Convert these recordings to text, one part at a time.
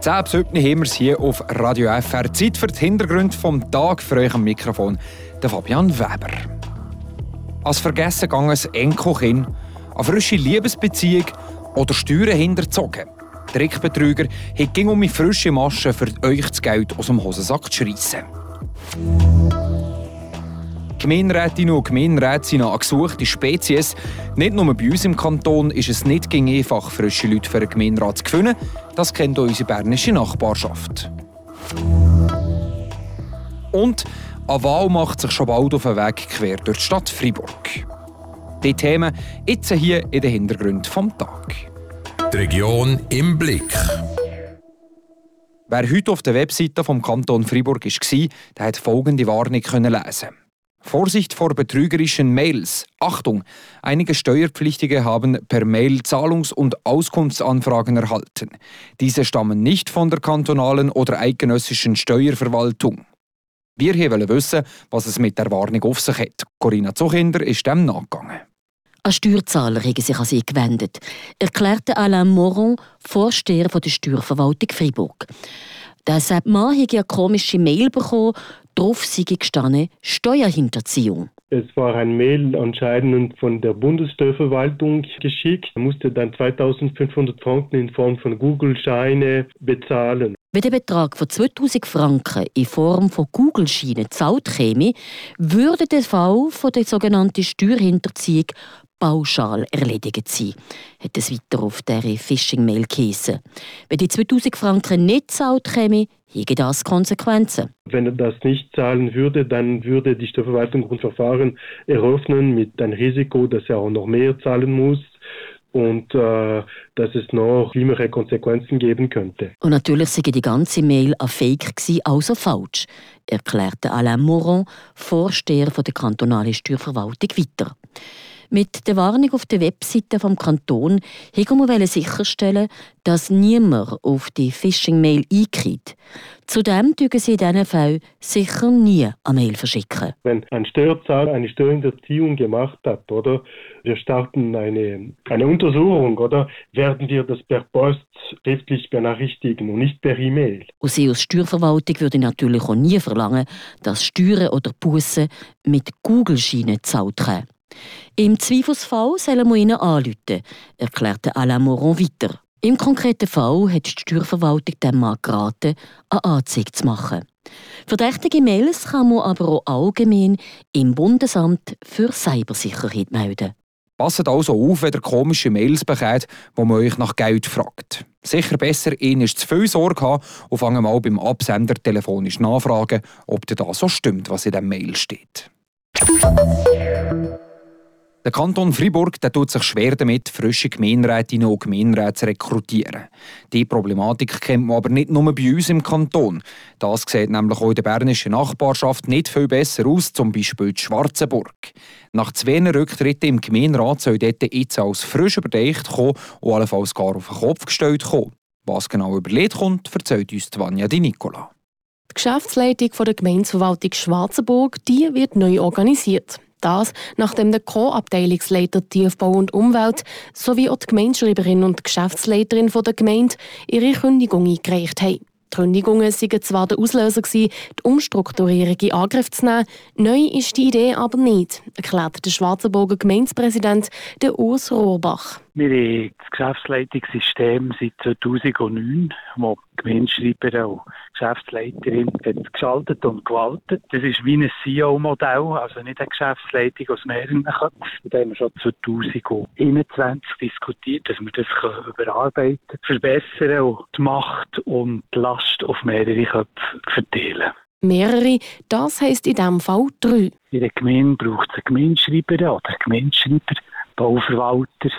10 ab 7 haben wir es hier auf Radio FR. Zeit für den Hintergrund vom Tag. Für euch am Mikrofon der Fabian Weber. Als vergessen gegangenes Enkelkind, eine frische Liebesbeziehung oder Steuern hinterzogen. Trickbetrüger hat um meine frische Masche für euch das Geld aus dem Hosensack zu schreissen. Gemeinrätinnen und Gemeinräte sind eine gesuchte Spezies. Nicht nur bei uns im Kanton ist es nicht einfach, frische Leute für einen Gemeinderat zu gewinnen. Das kennt auch unsere bernische Nachbarschaft. Und eine Wahl macht sich schon bald auf den Weg quer durch die Stadt Freiburg. Die Themen jetzt hier in den Hintergrund vom Tag. Die Region im Blick. Wer heute auf der Webseite vom Kanton Freiburg war, der hat folgende Warnung lesen. Vorsicht vor betrügerischen Mails. Achtung! Einige Steuerpflichtige haben per Mail Zahlungs- und Auskunftsanfragen erhalten. Diese stammen nicht von der kantonalen oder eidgenössischen Steuerverwaltung. Wir hier wollen wissen, was es mit der Warnung auf sich hat. Corinna Zuchinder ist dem nachgegangen. Ein Steuerzahler haben sich an sie gewendet, erklärte Alain Moron, Vorsteher der Steuerverwaltung Freiburg. Der Mann habe eine komische Mail bekommen, darauf sei gestanden Steuerhinterziehung. Es war ein Mail anscheinend von der Bundessteuerverwaltung geschickt. Er musste dann 2500 Franken in Form von Google-Scheine bezahlen. Wenn der Betrag von 2000 Franken in Form von Google-Scheinen gezahlt käme, würde der Fall von der sogenannten Steuerhinterziehung pauschal erledigt sein, hat es weiter auf der Phishing-Mail geheissen. Wenn die 2000 Franken nicht gezahlt kämen, hätte das Konsequenzen. Wenn er das nicht zahlen würde, dann würde die Steuerverwaltung ein Verfahren eröffnen mit einem Risiko, dass er auch noch mehr zahlen muss und äh, dass es noch schlimmere Konsequenzen geben könnte. Und natürlich sei die ganze Mail ein Fake gewesen, also falsch, erklärte Alain Moron, Vorsteher der kantonalen Steuerverwaltung, weiter. Mit der Warnung auf der Webseite vom Kanton wollten wir sicherstellen, dass niemand auf die Phishing-Mail eingeht. Zudem dürfen sie in diesen Fällen sicher nie eine Mail verschicken. Wenn ein Steuerzahler eine Steuerhinterziehung gemacht hat, oder wir starten eine, eine Untersuchung, oder werden wir das per Post schriftlich benachrichtigen und nicht per E-Mail. Und Sie als Steuerverwaltung würde natürlich auch nie verlangen, dass Steuern oder Bussen mit Google-Scheinen gezahlt werden. Im Zweifelsfall sollen wir ihnen anrufen, erklärte Alain Moron weiter. Im konkreten Fall hat die Steuerverwaltung dem Mann geraten, eine Anzeige zu machen. Verdächtige Mails kann man aber auch allgemein im Bundesamt für Cybersicherheit melden. Passt also auf, wenn ihr komische Mails bekommt, wo man euch nach Geld fragt. Sicher besser, ihnen zu viel Sorge haben und fangen mal beim Absender telefonisch nachfragen, ob das so stimmt, was in dem Mail steht. Der Kanton Fribourg der tut sich schwer damit, frische Gemeinrätinnen und Gemeinräte zu rekrutieren. Die Problematik kennt man aber nicht nur bei uns im Kanton. Das sieht nämlich auch in der bernischen Nachbarschaft nicht viel besser aus, Beispiel die Schwarzenburg. Nach zwei Rücktritten im Gemeinderat soll dort jetzt als frisch überdeckt kommen und allenfalls gar auf den Kopf gestellt kommen. Was genau überlegt kommt, erzählt uns Vanja Di Nicola. Die Geschäftsleitung der Gemeindeverwaltung Schwarzenburg die wird neu organisiert. Das, nachdem der Co-Abteilungsleiter Tiefbau und Umwelt sowie auch die Gemeindeschreiberin und Geschäftsleiterin der Gemeinde ihre Kündigung eingereicht haben. Die Kündigungen waren zwar der Auslöser, die Umstrukturierung in Angriff zu nehmen, neu ist die Idee aber nicht, erklärt der Schwarzenburger Gemeindepräsident Urs Rohrbach. Wir haben das Geschäftsleitungssystem seit 2009, wo Gemeinschreiber und Geschäftsleiterin hat geschaltet und gewaltet. Das ist wie ein CEO-Modell, also nicht eine Geschäftsleitung aus mehreren Köpfen. Da haben wir schon 2021 diskutiert, dass wir das überarbeiten, verbessern und die Macht und die Last auf mehrere Köpfe verteilen. Mehrere, das heisst in diesem Fall drei. In der Gemeinde braucht es einen Gemeinschreiber oder einen Gemeinschreiber, Bauverwalter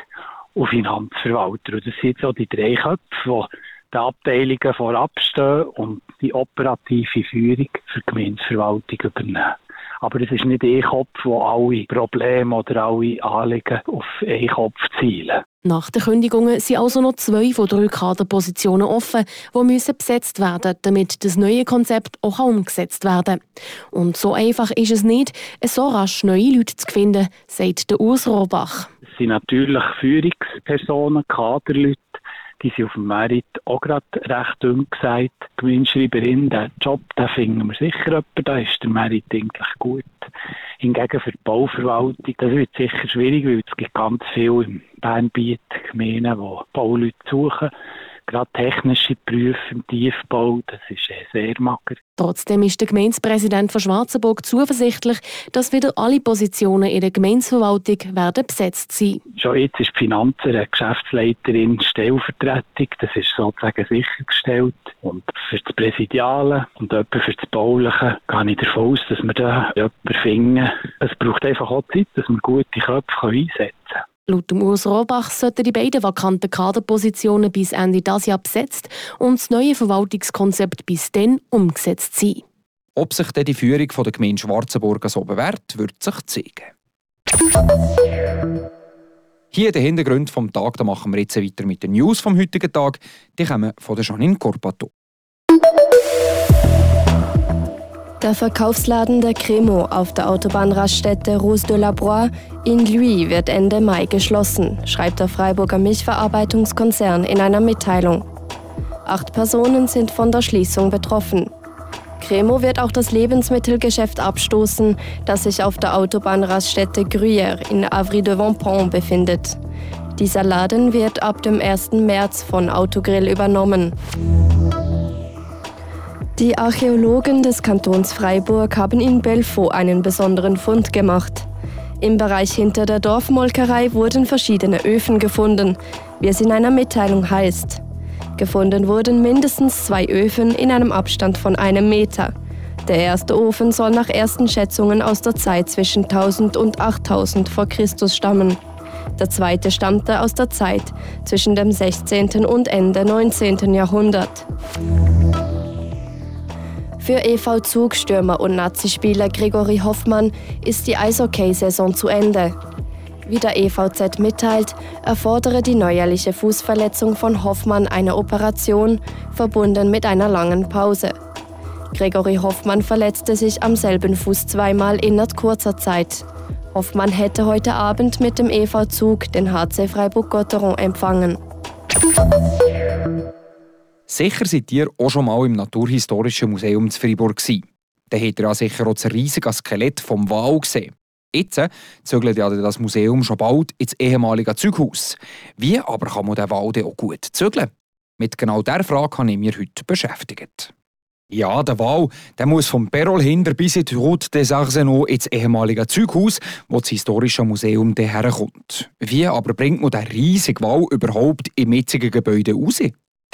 und Finanzverwalter. Und das sind so die drei Köpfe, die die Abteilungen vorab stehen und die operative Führung für die Gemeindeverwaltung übernehmen. Aber es ist nicht ein Kopf, wo alle Probleme oder alle Anliegen auf einen Kopf zielen. Nach den Kündigungen sind also noch zwei von drei Kaderpositionen offen, die müssen besetzt werden damit das neue Konzept auch umgesetzt werden Und so einfach ist es nicht, so rasch neue Leute zu finden, sagt der Urs Rohrbach. Sind natürlich Führungspersonen, Kaderleute, die sind auf dem Merit auch gerade recht dünn gesagt. Gewinnschreiberin, der Job, den finden wir sicher jemanden, da ist der Merit eigentlich gut. Hingegen für die Bauverwaltung, das wird sicher schwierig, weil es gibt ganz viele im Bernbiet Gemeinden, die Bauleute suchen gerade technische Berufe im Tiefbau, das ist sehr mager. Trotzdem ist der Gemeindepräsident von Schwarzenburg zuversichtlich, dass wieder alle Positionen in der Gemeindeverwaltung werden besetzt sein. Schon jetzt ist die Finanzen eine Geschäftsleiterin Stellvertretung, das ist sozusagen sichergestellt. Und für das Präsidiale und etwa für das Bauliche gehe ich davon aus, dass wir da jemanden finden. Es braucht einfach auch Zeit, dass wir gute Köpfe einsetzen können. Laut Urs Rohrbach sollten die beiden vakanten Kaderpositionen bis Ende dieses Jahr besetzt und das neue Verwaltungskonzept bis dann umgesetzt sein. Ob sich die Führung der Gemeinde Schwarzenburg so bewährt, wird sich zeigen. Hier der Hintergrund vom Tag, da machen wir jetzt weiter mit den News vom heutigen Tag. Die kommen von der Janine Corpato. Der Verkaufsladen der Cremo auf der Autobahnraststätte Rose de la Broye in Lui wird Ende Mai geschlossen, schreibt der Freiburger Milchverarbeitungskonzern in einer Mitteilung. Acht Personen sind von der Schließung betroffen. Cremo wird auch das Lebensmittelgeschäft abstoßen, das sich auf der Autobahnraststätte Gruyère in Avry de Vampont befindet. Dieser Laden wird ab dem 1. März von Autogrill übernommen. Die Archäologen des Kantons Freiburg haben in Belfaux einen besonderen Fund gemacht. Im Bereich hinter der Dorfmolkerei wurden verschiedene Öfen gefunden, wie es in einer Mitteilung heißt. Gefunden wurden mindestens zwei Öfen in einem Abstand von einem Meter. Der erste Ofen soll nach ersten Schätzungen aus der Zeit zwischen 1000 und 8000 vor Christus stammen. Der zweite stammte aus der Zeit zwischen dem 16. und Ende 19. Jahrhundert. Für EV Zugstürmer und Nazispieler Gregory Hoffmann ist die Eishockey-Saison zu Ende. Wie der EVZ mitteilt, erfordere die neuerliche Fußverletzung von Hoffmann eine Operation, verbunden mit einer langen Pause. Gregory Hoffmann verletzte sich am selben Fuß zweimal innerhalb kurzer Zeit. Hoffmann hätte heute Abend mit dem EV-Zug den HC Freiburg-Gotteron empfangen. Sicher seid ihr auch schon mal im Naturhistorischen Museum zu Freiburg gewesen. Da habt ihr ja sicher auch das riesige Skelett vom Wal gesehen. Jetzt äh, zügelt ja das Museum schon bald ins ehemalige Zughaus. Wie aber kann man den Wal auch gut zügeln? Mit genau dieser Frage habe ich mich heute beschäftigt. Ja, der Wal der muss vom Perol hinter bis in die Route des Arsenault ins ehemalige Zughaus, wo das Historische Museum herkommt. Wie aber bringt man den riesigen Wal überhaupt im jetzigen Gebäude raus?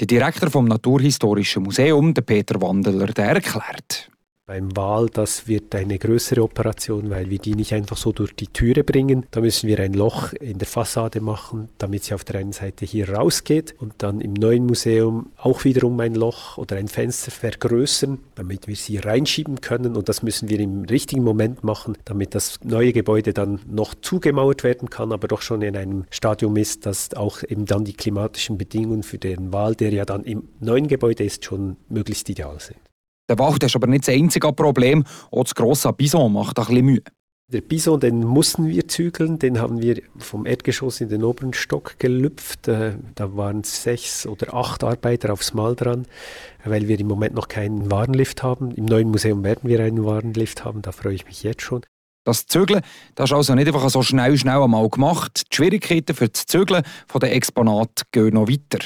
Der Direktor vom Naturhistorischen Museum, der Peter Wandeler, der erklärt. Beim Wal, das wird eine größere Operation, weil wir die nicht einfach so durch die Türe bringen. Da müssen wir ein Loch in der Fassade machen, damit sie auf der einen Seite hier rausgeht und dann im neuen Museum auch wiederum ein Loch oder ein Fenster vergrößern, damit wir sie reinschieben können. Und das müssen wir im richtigen Moment machen, damit das neue Gebäude dann noch zugemauert werden kann, aber doch schon in einem Stadium ist, dass auch eben dann die klimatischen Bedingungen für den Wal, der ja dann im neuen Gebäude ist, schon möglichst ideal sind. Der Wald ist aber nicht das einzige Problem. Auch das grosse Bison macht ein bisschen Mühe. Der Bison, den mussten wir zügeln, den haben wir vom Erdgeschoss in den oberen Stock gelüpft. Äh, da waren sechs oder acht Arbeiter aufs Mal dran, weil wir im Moment noch keinen Warenlift haben. Im neuen Museum werden wir einen Warenlift haben, da freue ich mich jetzt schon. Das Zügeln das ist also nicht einfach so schnell, schnell einmal gemacht. Die Schwierigkeiten für das Zügeln der Exponate gehen noch weiter.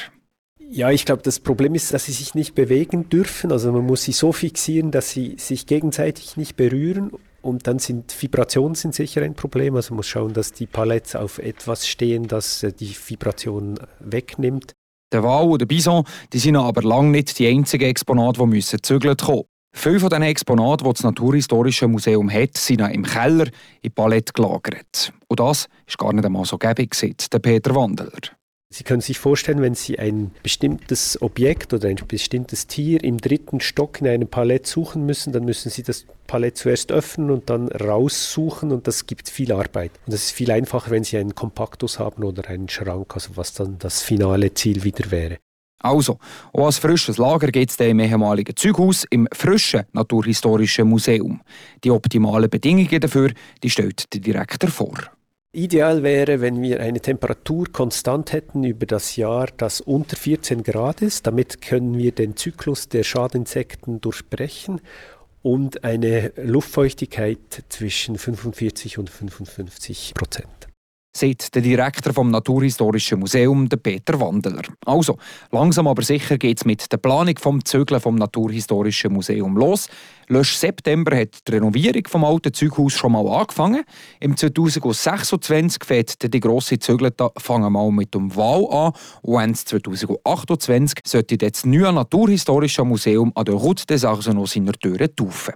Ja, ich glaube, das Problem ist, dass sie sich nicht bewegen dürfen. Also man muss sie so fixieren, dass sie sich gegenseitig nicht berühren. Und dann sind Vibrationen sind sicher ein Problem. Also man muss schauen, dass die Palettes auf etwas stehen, das äh, die Vibration wegnimmt. Der Wal und der Bison die sind aber lange nicht die einzigen Exponate, die müssen zügeln kommen. Viele von diesen Exponaten, die das Naturhistorische Museum hat, sind im Keller in Palette gelagert. Und das ist gar nicht einmal so gäbig, der Peter Wandeler. Sie können sich vorstellen, wenn Sie ein bestimmtes Objekt oder ein bestimmtes Tier im dritten Stock in einem Palett suchen müssen, dann müssen Sie das Palett zuerst öffnen und dann raussuchen und das gibt viel Arbeit. Und es ist viel einfacher, wenn Sie einen Kompaktus haben oder einen Schrank, also was dann das finale Ziel wieder wäre. Also, auch als frisches Lager geht es im ehemaligen Zughaus im frischen Naturhistorischen Museum. Die optimalen Bedingungen dafür die stellt der Direktor vor. Ideal wäre, wenn wir eine Temperatur konstant hätten über das Jahr, das unter 14 Grad ist. Damit können wir den Zyklus der Schadinsekten durchbrechen und eine Luftfeuchtigkeit zwischen 45 und 55 Prozent sagt der Direktor vom Naturhistorischen Museum, der Peter Wandeler. Also, langsam aber sicher geht es mit der Planung vom Zügeln vom Naturhistorischen Museum los. Lösch September hat die Renovierung vom alten Zeughaus schon mal angefangen. Im 2026 fängt die grosse fangen mal mit dem Wahl an und 2028 sollte das neue Naturhistorische Museum an der Route des Arsenault seine Türen taufen.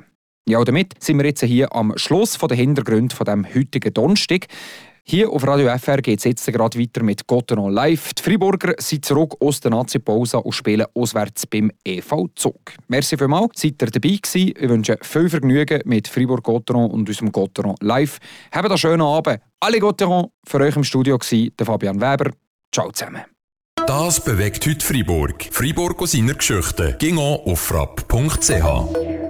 Ja, damit sind wir jetzt hier am Schluss der Hintergründe von dem heutigen Donnerstag. Hier auf Radio FR geht es jetzt gerade weiter mit Gotteron live. Die Friburger sind zurück aus der Nazi-Pause und spielen auswärts beim EV Zug. Merci vielmals, seid ihr dabei gewesen. Ich wünsche viel Vergnügen mit Fribourg Gotteron und unserem Gotteron live. Habt einen schönen Abend. Alle Gotteron, für euch im Studio war der Fabian Weber. Ciao zusammen. Das bewegt heute Fribourg. Fribourg aus seiner Geschichte. Ging auf frapp.ch.